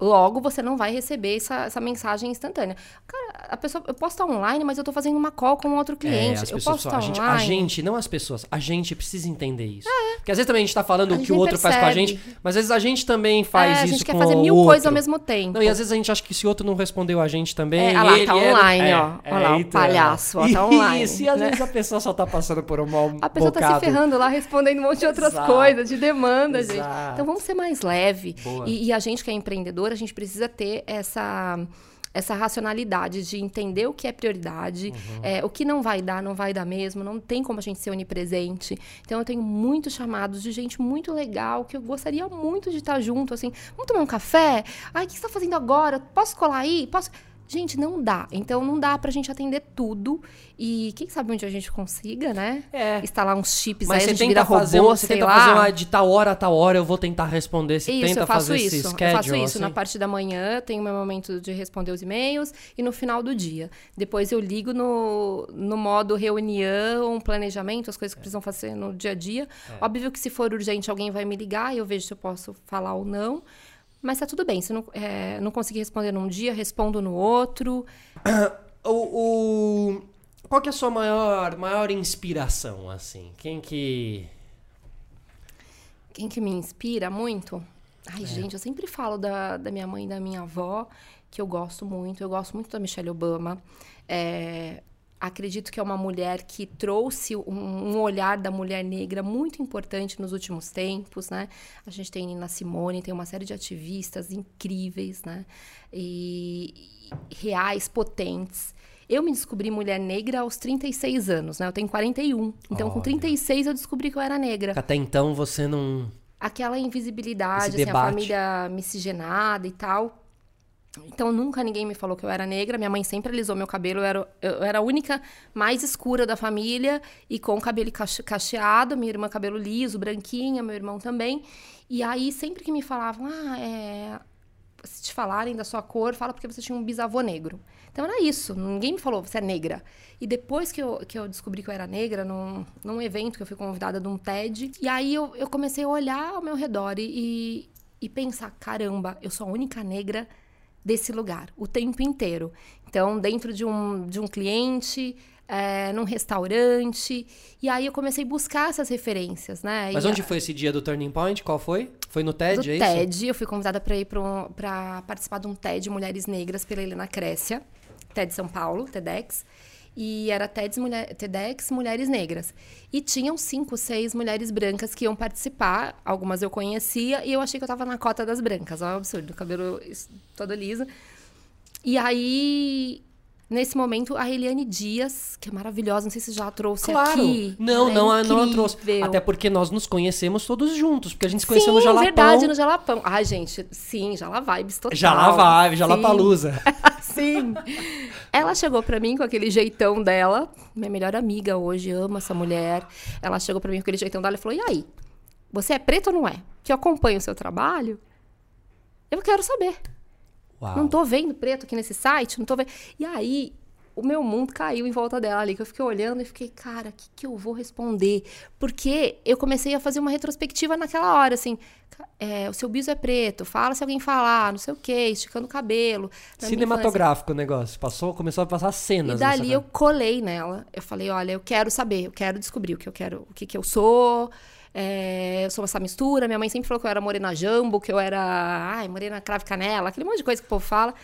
Logo, você não vai receber essa, essa mensagem instantânea. Cara, a pessoa, eu posso estar online, mas eu estou fazendo uma call com outro é, cliente. É, eu posso estar a gente, online. A gente, não as pessoas, a gente precisa entender isso. É. Porque às vezes também a gente está falando o que o outro percebe. faz com a gente, mas às vezes a gente também faz é, isso com o outro. A gente quer fazer mil coisas ao mesmo tempo. Não, e às vezes a gente acha que se o outro não respondeu a gente também. É, olha lá, tá online, é, ó. Olha lá, o então. palhaço, ó, tá online. *laughs* Isso, e às né? vezes a pessoa só tá passando por um mal A pessoa bocado. tá se ferrando lá, respondendo um monte de outras Exato. coisas, de demanda, Exato. gente. Então vamos ser mais leve. E, e a gente que é empreendedor, a gente precisa ter essa essa racionalidade de entender o que é prioridade, uhum. é, o que não vai dar, não vai dar mesmo, não tem como a gente ser onipresente. Então eu tenho muitos chamados de gente muito legal que eu gostaria muito de estar junto, assim, vamos tomar um café? Ai, o que você está fazendo agora? Posso colar aí? Posso? Gente, não dá. Então não dá pra gente atender tudo. E quem sabe onde a gente consiga, né? É. Instalar uns chips Mas aí, você a gente tenta fazer, robô, você tenta lá. fazer uma de tal hora a tal hora eu vou tentar responder. Você isso, tenta eu faço fazer isso. esse schedule, eu faço isso assim? na parte da manhã, tenho meu momento de responder os e-mails e no final do dia. Depois eu ligo no, no modo reunião, planejamento, as coisas que é. precisam fazer no dia a dia. É. Óbvio que se for urgente, alguém vai me ligar e eu vejo se eu posso falar ou não. Mas tá tudo bem. Se não, é, não conseguir responder num dia, respondo no outro. *coughs* o, o, qual que é a sua maior, maior inspiração, assim? Quem que... Quem que me inspira muito? Ai, é. gente, eu sempre falo da, da minha mãe e da minha avó, que eu gosto muito. Eu gosto muito da Michelle Obama. É, acredito que é uma mulher que trouxe um, um, olhar da mulher negra muito importante nos últimos tempos, né? A gente tem Nina Simone, tem uma série de ativistas incríveis, né? E, e reais, potentes. Eu me descobri mulher negra aos 36 anos, né? Eu tenho 41. Então, Olha. com 36, eu descobri que eu era negra. Até então, você não... Aquela invisibilidade, assim, a família miscigenada e tal então nunca ninguém me falou que eu era negra. Minha mãe sempre alisou meu cabelo. Eu era, eu era a única mais escura da família e com cabelo cacheado. Minha irmã cabelo liso, branquinha, meu irmão também. E aí sempre que me falavam, ah, é... se te falarem da sua cor, fala porque você tinha um bisavô negro. Então era isso. Ninguém me falou você é negra. E depois que eu, que eu descobri que eu era negra, num, num evento que eu fui convidada de um TED, e aí eu, eu comecei a olhar ao meu redor e, e pensar, caramba, eu sou a única negra desse lugar o tempo inteiro. Então, dentro de um, de um cliente, é, num restaurante. E aí eu comecei a buscar essas referências, né? Mas e onde a... foi esse dia do Turning Point? Qual foi? Foi no TED, do é TED, isso? eu fui convidada para ir para participar de um TED Mulheres Negras pela Helena Crécia, TED São Paulo, TEDx e era TEDx, mulher, TEDx Mulheres Negras. E tinham cinco, seis mulheres brancas que iam participar, algumas eu conhecia, e eu achei que eu estava na cota das brancas, ó, absurdo, cabelo todo liso. E aí, Nesse momento, a Eliane Dias, que é maravilhosa, não sei se já a trouxe claro. aqui. Não, Ela não, é não a trouxe. Até porque nós nos conhecemos todos juntos, porque a gente se conheceu Sim, no Jalapão. verdade, no Jalapão. Ai, gente, sim, Jala Vibes total. Jala Vibe, Sim. Jalapalusa. *laughs* Sim. Ela chegou pra mim com aquele jeitão dela. Minha melhor amiga hoje, ama essa mulher. Ela chegou pra mim com aquele jeitão dela e falou: E aí? Você é preto ou não é? Que eu acompanho o seu trabalho. Eu quero saber. Uau. Não tô vendo preto aqui nesse site, não tô vendo. E aí, o meu mundo caiu em volta dela ali, que eu fiquei olhando e fiquei, cara, o que, que eu vou responder? Porque eu comecei a fazer uma retrospectiva naquela hora, assim, é, o seu biso é preto, fala se alguém falar, não sei o quê, esticando o cabelo. Cinematográfico o negócio. Passou, começou a passar cenas. E dali eu colei nela. Eu falei, olha, eu quero saber, eu quero descobrir o que eu quero, o que, que eu sou. é, eu sou essa mistura. Minha mãe sempre falou que eu era morena jambo, que eu era, ai, morena crave canela, aquele monte de coisa que o povo fala.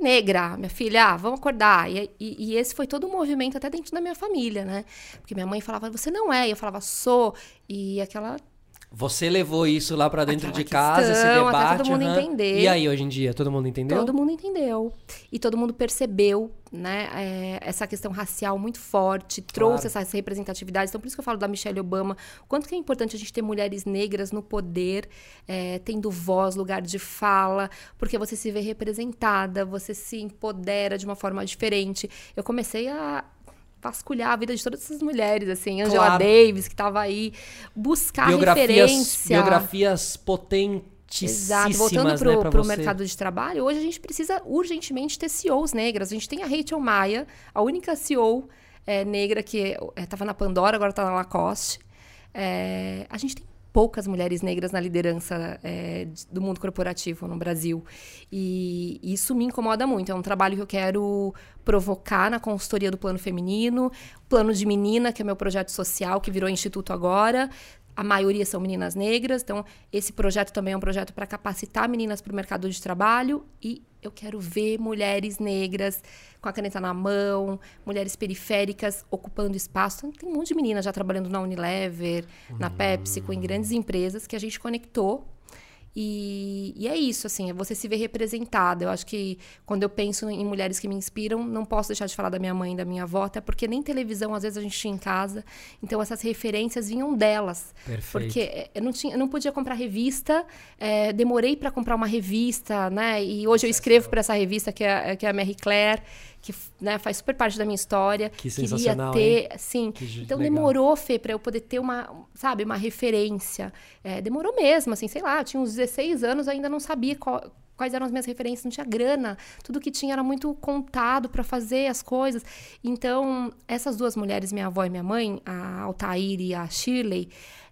Negra, minha filha, ah, vamos acordar. E, e- e esse foi todo um movimento até dentro da minha família, né? Porque minha mãe falava, você não é. E eu falava, sou. E aquela Você levou isso lá pra dentro Aquela de casa, esse questão, até debate. todo mundo aham. entender. E aí, hoje em dia, todo mundo entendeu? Todo mundo entendeu. E todo mundo percebeu, né? é, essa questão racial muito forte, trouxe essas representatividades. Então, por isso que eu falo da Michelle Obama. Quanto que é importante a gente ter mulheres negras no poder, é, tendo voz, lugar de fala, porque você se vê representada, você se empodera de uma forma diferente. Eu comecei a vasculhar a vida de todas essas mulheres, assim, Angela Claro. Davis, que estava aí, buscar biografias, referência. biografias potentíssimas, Exato. Voltando né, pra pro você. mercado de trabalho, hoje a gente precisa urgentemente ter CEOs negras. A gente tem a Rachel Maia, a única CEO é, negra que estava na Pandora, agora está na Lacoste. É, a gente tem poucas mulheres negras na liderança é, do mundo corporativo no Brasil. E isso me incomoda muito. É um trabalho que eu quero provocar na consultoria do Plano Feminino, Plano de Menina, que é meu projeto social, que virou instituto agora. A maioria são meninas negras, então esse projeto também é um projeto para capacitar meninas para o mercado de trabalho e eu quero ver mulheres negras com a caneta na mão, mulheres periféricas ocupando espaço. Então, tem um monte de meninas já trabalhando na Unilever, na PepsiCo, em grandes empresas que a gente conectou e, e é isso, assim, é você se ver representada. Eu acho que quando eu penso em mulheres que me inspiram, não posso deixar de falar da minha mãe e da minha avó, até porque nem televisão às vezes a gente tinha em casa. Então essas referências vinham delas. Perfeito. Porque é, eu não, tinha, eu não podia comprar revista, é, demorei para comprar uma revista, né? E hoje eu escrevo para essa revista que é, que é a Marie Claire, que né, faz super parte da minha história. Que Queria sensacional, ter, sim. Que Então legal. demorou, Fê, para eu poder ter uma, sabe, uma referência. É, demorou mesmo, assim, sei lá, eu tinha uns 16 anos, ainda não sabia qual- quais eram as minhas referências, não tinha grana. Tudo que tinha era muito contado para fazer as coisas. Então, essas duas mulheres, minha avó e minha mãe, a Altair e a Shirley,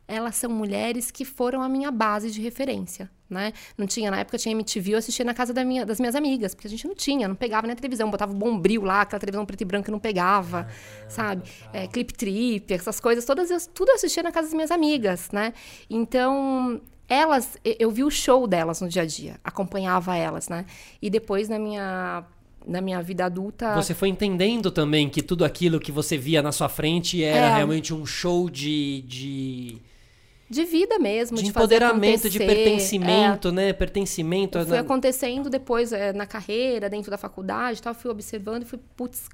elas são mulheres que foram a minha base de referência, né? Não tinha, na época tinha MTV, eu assistia na casa da minha- das minhas amigas, porque a gente não tinha, não pegava na televisão, botava o bombril lá, aquela televisão preto e branco que não pegava, sabe? É, clip trip, essas coisas, todas, eu- tudo eu assistia na casa das minhas amigas, né? Então, elas, eu vi o show delas no dia a dia, acompanhava elas, né? E depois na minha, na minha vida adulta... Você foi entendendo também que tudo aquilo que você via na sua frente era É. realmente um show de, de, De vida mesmo, de de, fazer empoderamento, de acontecer. É. pertencimento, né? Pertencimento. Foi né? acontecendo depois é, na carreira, dentro da faculdade e tal, fui observando e fui, putz,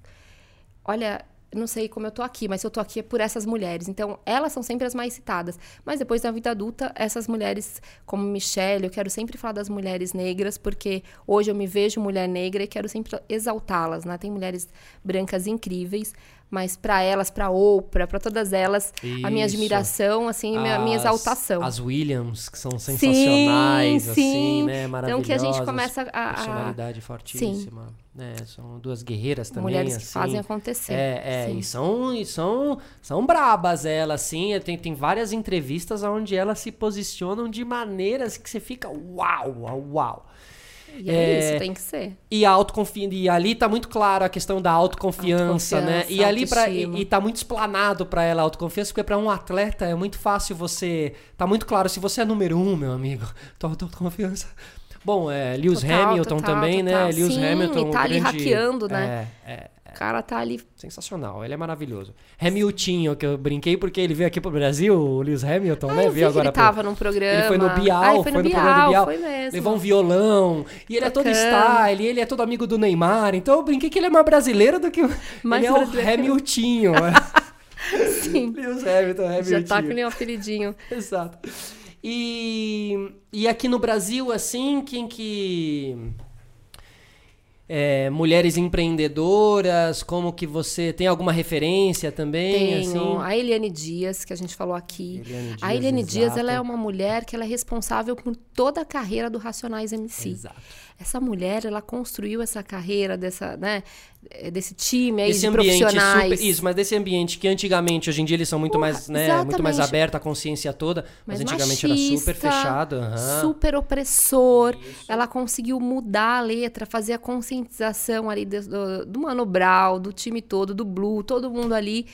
olha, não sei como eu tô aqui, mas se eu tô aqui é por essas mulheres. Então, elas são sempre as mais citadas. Mas depois na vida adulta, essas mulheres como Michelle, eu quero sempre falar das mulheres negras, porque hoje eu me vejo mulher negra e quero sempre exaltá-las, né? Tem mulheres brancas incríveis, mas para elas, para Oprah, para todas elas, a minha Isso. admiração, assim, minha, minha As- exaltação. As Williams, que são sensacionais, Sim, assim, sim. né? Então Maravilhosas. que a gente começa a- a- Personalidade fortíssima. Né? São duas guerreiras também, Mulheres que assim. fazem acontecer. É, é, Sim. e são, e são, são brabas elas, assim. Tem, tem várias entrevistas onde elas se posicionam de maneiras que você fica uau, uau, uau. E é, É, isso, tem que ser. E a autoconfiança, e ali tá muito claro a questão da autoconfiança, né? Autoconfiança, E ali para e, e tá muito explanado pra ela a autoconfiança, porque pra um atleta é muito fácil você, tá muito claro se você é número um, meu amigo, *laughs* tua autoconfiança. Bom, é, Lewis Total, Hamilton total, também, né? total. Lewis Sim, Hamilton, e tá ali grande- hackeando, né? É, é, cara tá ali. Sensacional, ele é maravilhoso. Hamilton, que eu brinquei porque ele veio aqui pro Brasil, o Lewis Hamilton, Ah, né? eu veio agora ele pro- tava num programa. Ele foi no Bial, Ah, foi, foi no no programa do Bial, foi mesmo. Levou um violão. E ele é todo Tocando. style, ele é todo amigo do Neymar. Então eu brinquei que ele é mais brasileiro do que. o- Mais ele é o. Hamilton. *laughs* Sim. Lewis Hamilton, Hamilton. Já tá com um apelidinho. *laughs* Exato. E, e aqui no Brasil, assim, quem que. É, mulheres empreendedoras, como que você. Tem alguma referência também? Tenho assim? a Eliane Dias, que a gente falou aqui. Eliane a Dias, Eliane Dias, exato. ela é uma mulher que ela é responsável por toda a carreira do Racionais MC. Exato. Essa mulher, ela construiu essa carreira dessa, né, desse time aí Esse de profissionais. super. Isso, mas desse ambiente que antigamente, hoje em dia, eles são muito Porra, mais, né? Muito mais aberto, a consciência toda. Mas, Mas antigamente era super machista, fechado. aham. super opressor. Ela conseguiu mudar a letra, fazer a conscientização ali do, do, do Mano Brown, do time todo, do Blue, todo mundo ali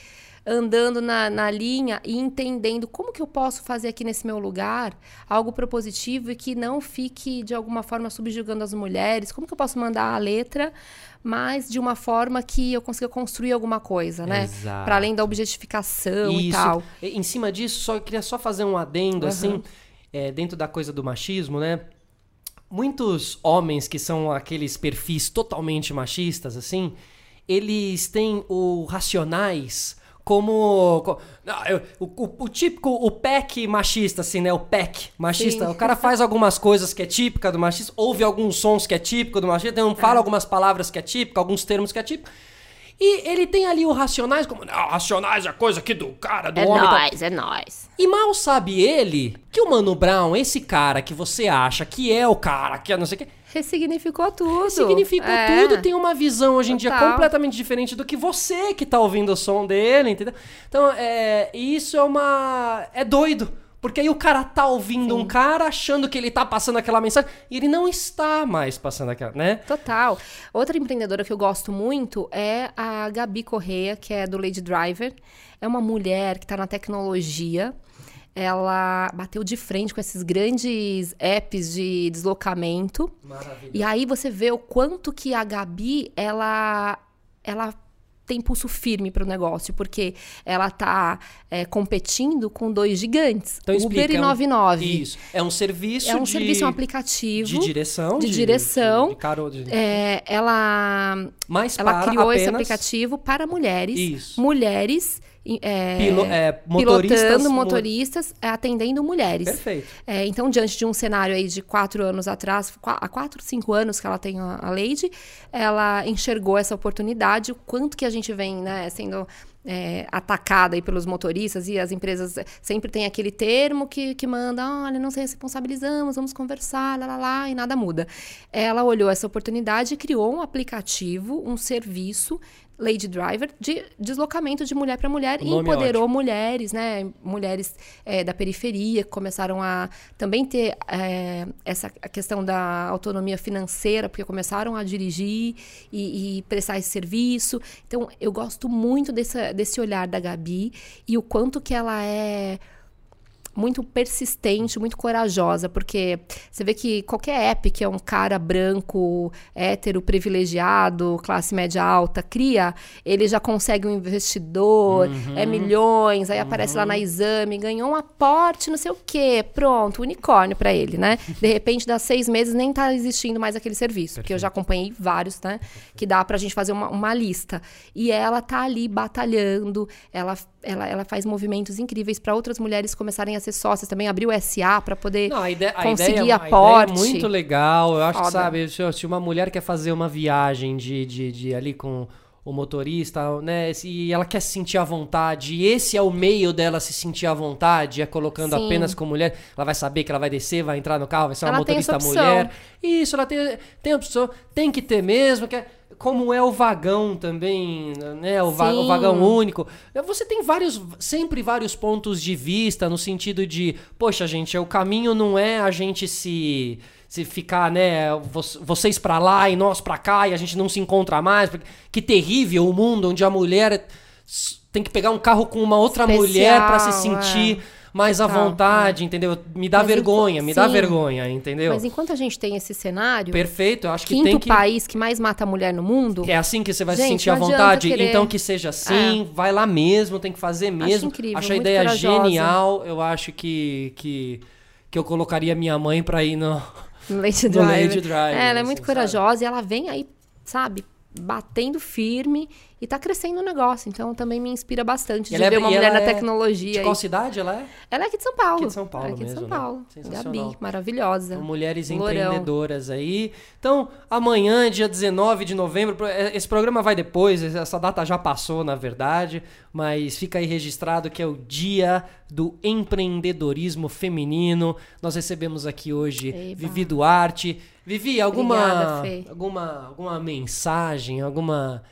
andando na, na linha e entendendo como que eu posso fazer aqui nesse meu lugar algo propositivo e que não fique de alguma forma subjugando as mulheres, como que eu posso mandar a letra, mas de uma forma que eu consiga construir alguma coisa, né? Exato. Para além da objetificação e Isso. tal. E- Em cima disso, só eu queria só fazer um adendo, assim, é, dentro da coisa do machismo, né? Muitos homens que são aqueles perfis totalmente machistas, assim, eles têm o racionais como. co- não, eu- o, o- o típico, o pack machista, assim, né? O pack machista. Sim. O cara faz algumas coisas que é típica do machista, ouve alguns sons que é típico do machista, então fala algumas palavras que é típico, alguns termos que é típico. E ele tem ali o racionais como, não, racionais é coisa aqui do cara, do É homem. tal." nóis, é nóis. E mal sabe ele que o Mano Brown, esse cara que você acha que é o cara, que é não sei o que, Ressignificou tudo. significa É. tudo, tem uma visão hoje em dia Total. completamente diferente do que você que tá ouvindo o som dele, entendeu? Então, é, isso é uma. É doido. Porque aí o cara tá ouvindo um cara achando que ele tá passando aquela mensagem e ele não está mais passando aquela, né? Total. Outra empreendedora que eu gosto muito é a Gabi Correia, que é do Lady Driver. É uma mulher que está na tecnologia. Ela bateu de frente com esses grandes apps de deslocamento. Maravilha. E aí você vê o quanto que a Gabi, ela, ela tem pulso firme para o negócio, porque ela tá é, competindo com dois gigantes, Então Uber explica, e é um- 99. Isso. É um serviço É um de, serviço, um aplicativo. de direção. de direção. De, caro, de- É, ela Mas ela para criou esse apenas aplicativo para mulheres. Isso. Mulheres é, Pilo- é, motoristas pilotando motoristas, é, atendendo mulheres. Perfeito. É, então, diante de um cenário aí de quatro anos atrás, há quatro, cinco anos que ela tem a, a Lady, ela enxergou essa oportunidade, o quanto que a gente vem né, sendo é, atacada aí pelos motoristas e as empresas é, sempre tem aquele termo que, que manda, olha, não se responsabilizamos, vamos conversar, lá, lá, lá, e nada muda. Ela olhou essa oportunidade e criou um aplicativo, um serviço, Lady Driver, de deslocamento de mulher para mulher O e é empoderou mulheres, né? Mulheres é, da periferia que começaram a também ter é, essa questão da autonomia financeira, porque começaram a dirigir e, e prestar esse serviço. Então, eu gosto muito desse, desse olhar da Gabi e o quanto que ela é muito persistente, muito corajosa, porque você vê que qualquer app que é um cara branco, hétero, privilegiado, classe média alta, cria, ele já consegue um investidor, é milhões, aí aparece lá na exame, ganhou um aporte, não sei o quê, pronto, unicórnio pra ele, né? De repente, dá seis meses, nem tá existindo mais aquele serviço, porque eu já acompanhei vários, né? Que dá pra gente fazer uma, uma lista. E ela tá ali batalhando, ela, ela, ela faz movimentos incríveis para outras mulheres começarem a ser sócias também, abriu SA para poder Não, a ideia, a conseguir ideia, a aporte. ideia é muito legal. Eu acho que, Foda. sabe, se, uma mulher quer fazer uma viagem de, de, de ali com o motorista, né? E ela quer se sentir à vontade, e esse é o meio dela se sentir à vontade, é colocando Sim. apenas com mulher. Ela vai saber que ela vai descer, vai entrar no carro, vai ser uma Ela motorista mulher. Isso, ela tem, tem opção, tem que ter mesmo, que é- como é o vagão também, né? O, va- o vagão único. Você tem vários, sempre vários pontos de vista no sentido de, poxa, gente, o caminho não é a gente se se ficar, né, vo- vocês pra lá e nós pra cá e a gente não se encontra mais. Que terrível o mundo onde a mulher tem que pegar um carro com uma outra Especial, mulher pra se é. Mais à Total, vontade, entendeu? Me dá Mas vergonha, enquanto- me dá sim. vergonha, entendeu? Mas enquanto a gente tem esse cenário, Perfeito, eu acho que tem que. país que mais mata a mulher no mundo, É assim que você vai se Gente, sentir à vontade? querer- É. Então que seja assim, vai lá mesmo, tem que fazer mesmo. incrível, Acho a ideia corajosa. genial. Eu acho que, que, que eu colocaria minha mãe pra ir no. no *laughs* Lady No Driver. Lady Driver, É, ela é assim, muito sabe? corajosa e ela vem aí, sabe, batendo firme e tá crescendo o negócio. Então também me inspira bastante de Ela é- ver uma e mulher na é tecnologia. De qual cidade ela é? Ela é aqui de São Paulo. Aqui de São Paulo Ela é aqui mesmo, de São né? Paulo. Sensacional. Gabi, maravilhosa. Mulheres Lourão. empreendedoras aí. Então, amanhã, dia 19 de novembro, eh, esse programa vai depois, essa data já passou, na verdade, mas fica aí registrado que é o Dia do Empreendedorismo Feminino. Nós recebemos aqui hoje Eba. Vivi Duarte. Vivi, alguma, Obrigada, alguma, alguma mensagem, alguma.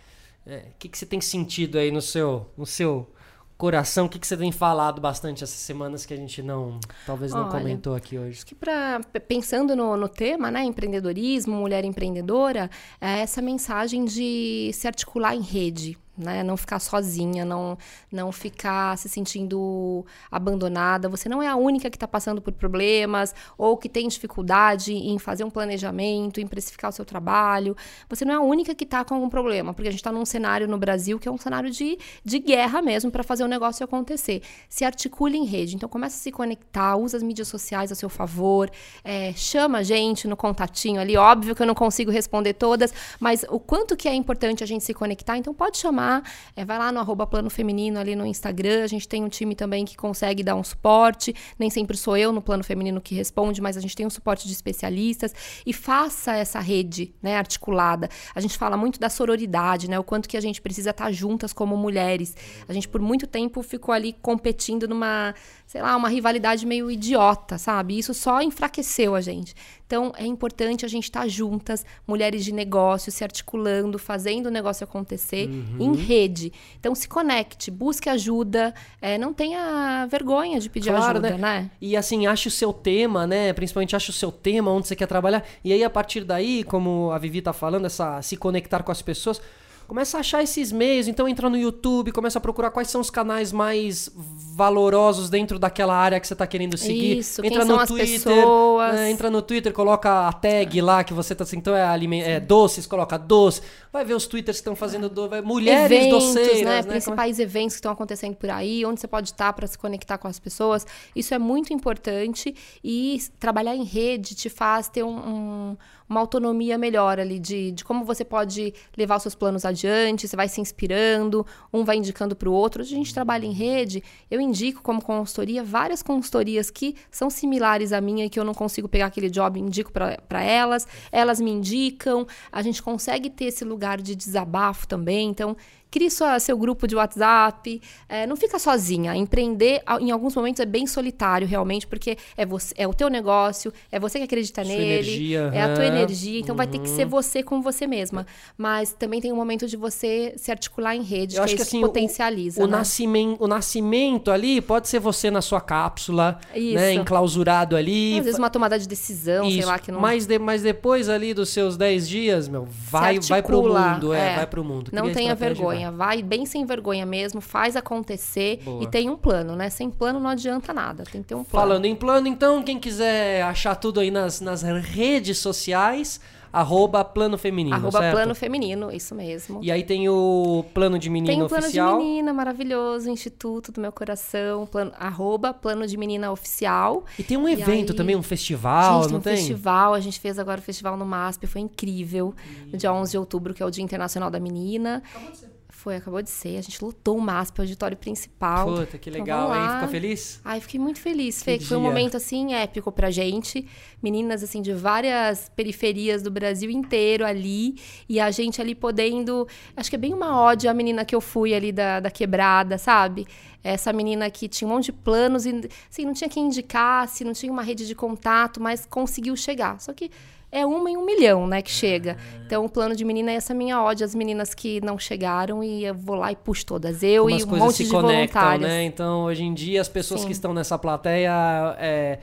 Eh, O que, que você tem sentido aí no seu, no seu coração? O que, que você tem falado bastante essas semanas que a gente não, talvez não Olha, comentou aqui hoje? Acho que pra, pensando no, no tema, né, empreendedorismo, mulher empreendedora, é essa mensagem de se articular em rede, né, não ficar sozinha, não, não ficar se sentindo abandonada. Você não é a única que está passando por problemas ou que tem dificuldade em fazer um planejamento, em precificar o seu trabalho. Você não é a única que está com algum problema, porque a gente está num cenário no Brasil que é um cenário de, de guerra mesmo para fazer o negócio acontecer. Se articule em rede. Então começa a se conectar, usa as mídias sociais a seu favor, é, chama a gente no contatinho ali. Óbvio que eu não consigo responder todas, mas o quanto que é importante a gente se conectar, então pode chamar, é, vai lá no arroba plano feminino ali no Instagram. A gente tem um time também que consegue dar um suporte. Nem sempre sou eu no plano feminino que responde, mas a gente tem um suporte de especialistas e faça essa rede né, articulada. A gente fala muito da sororidade, né? O quanto que a gente precisa estar juntas como mulheres. A gente, por muito tempo, ficou ali competindo numa, sei lá, uma rivalidade meio idiota, sabe? Isso só enfraqueceu a gente. Então, é importante a gente estar juntas, mulheres de negócio, se articulando, fazendo o negócio acontecer em rede. Então, se conecte, busque ajuda, é, não tenha vergonha de pedir Claro, ajuda, né? né? E assim, ache o seu tema, né? Principalmente ache o seu tema, onde você quer trabalhar. E aí, a partir daí, como a Vivi tá falando, essa se conectar com as pessoas, começa a achar esses meios. Então entra no YouTube, começa a procurar quais são os canais mais valorosos dentro daquela área que você tá querendo seguir. Isso, entra no Twitter. né? Entra no Twitter, coloca a tag lá que você tá assim, então é, aliment... é doces, coloca doce. Vai ver os twitters que estão fazendo do... mulheres eventos, doceiras, né? né? Principais eventos que estão acontecendo por aí, onde você pode estar para se conectar com as pessoas. Isso é muito importante e trabalhar em rede te faz ter um- um- uma autonomia melhor ali de, de como você pode levar os seus planos adiante, você vai se inspirando, um vai indicando para o outro. Hoje a gente trabalha em rede, eu indico como consultoria várias consultorias que são similares à minha e que eu não consigo pegar aquele job, indico para elas, elas me indicam, a gente consegue ter esse lugar de desabafo também, então crie sua, seu grupo de WhatsApp, é, não fica sozinha. Empreender, em alguns momentos, é bem solitário, realmente, porque é, você, é o teu negócio, é você que acredita Sua nele, energia, é a tua energia, então vai ter que ser você com você mesma. Mas também tem um momento de você se articular em rede, Eu que acho que assim, potencializa. o, o, né? nascimento, o nascimento ali pode ser você na sua cápsula, Isso. né, enclausurado ali. Às vezes uma tomada de decisão, sei Isso. lá, que não... mas, de- mas depois ali dos seus 10 dias, meu, vai, vai pro mundo, é, é. vai pro mundo. Não Cria tenha vai. Vergonha, vai bem sem vergonha mesmo, faz acontecer Boa. e tem um plano, né? Sem plano não adianta nada, tem que ter um plano. Falando em plano, então, quem quiser achar tudo aí nas, nas redes sociais, arroba plano feminino, Arroba certo? plano feminino, isso mesmo. E aí tem o plano de menino Tem o plano oficial. de menina maravilhoso, Instituto do Meu Coração, plano, arroba plano de menina oficial. E tem um E evento aí- também, um festival, gente, tem não um tem? festival, a gente fez agora o festival no MASP, foi incrível. No dia 11 de outubro, que é o Dia Internacional da Menina. Foi, acabou de ser. A gente lotou o MASP, o auditório principal. Puta, que Então, legal, vamos hein? Ficou feliz? Ai, fiquei muito feliz, Fê, foi um momento, assim, épico pra gente. Meninas, assim, de várias periferias do Brasil inteiro ali. E a gente ali podendo... Acho que é bem uma ódio a menina que eu fui ali da, da quebrada, sabe? Essa menina que tinha um monte de planos e, assim, não tinha quem indicasse, não tinha uma rede de contato, mas conseguiu chegar. Só que é uma em um milhão, né, que chega. Então, o plano de menina é essa minha ódio às meninas que não chegaram e eu vou lá e puxo todas. Eu Como e um monte se de conectam, voluntárias. né? Então, hoje em dia, as pessoas Sim. que estão nessa plateia é,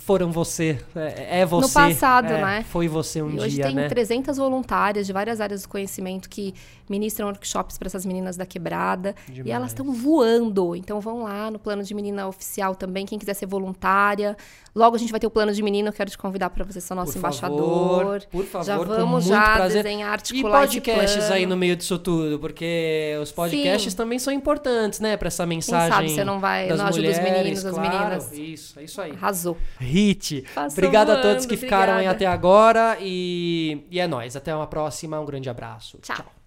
foram você, é, é você. No passado, é, né? Foi você um e hoje dia, tem né? 300 voluntárias de várias áreas do conhecimento que ministram workshops para essas meninas da quebrada. Demais. E elas estão voando. Então vão lá no plano de menina oficial também, quem quiser ser voluntária. Logo a gente vai ter o plano de menina, eu quero te convidar para você ser nosso por embaixador. Favor, por favor, já vamos já prazer. desenhar, E articular esse podcasts aí no meio disso tudo, porque os podcasts Sim. também são importantes, né, para essa Quem mensagem. sabe você não vai, das não ajuda os mulheres, meninos, as claro, meninas. Isso, é isso aí. Arrasou. Hit. Passou Obrigado a todos voando, que ficaram até agora e, e é nóis. Até uma próxima. Um grande abraço. Tchau.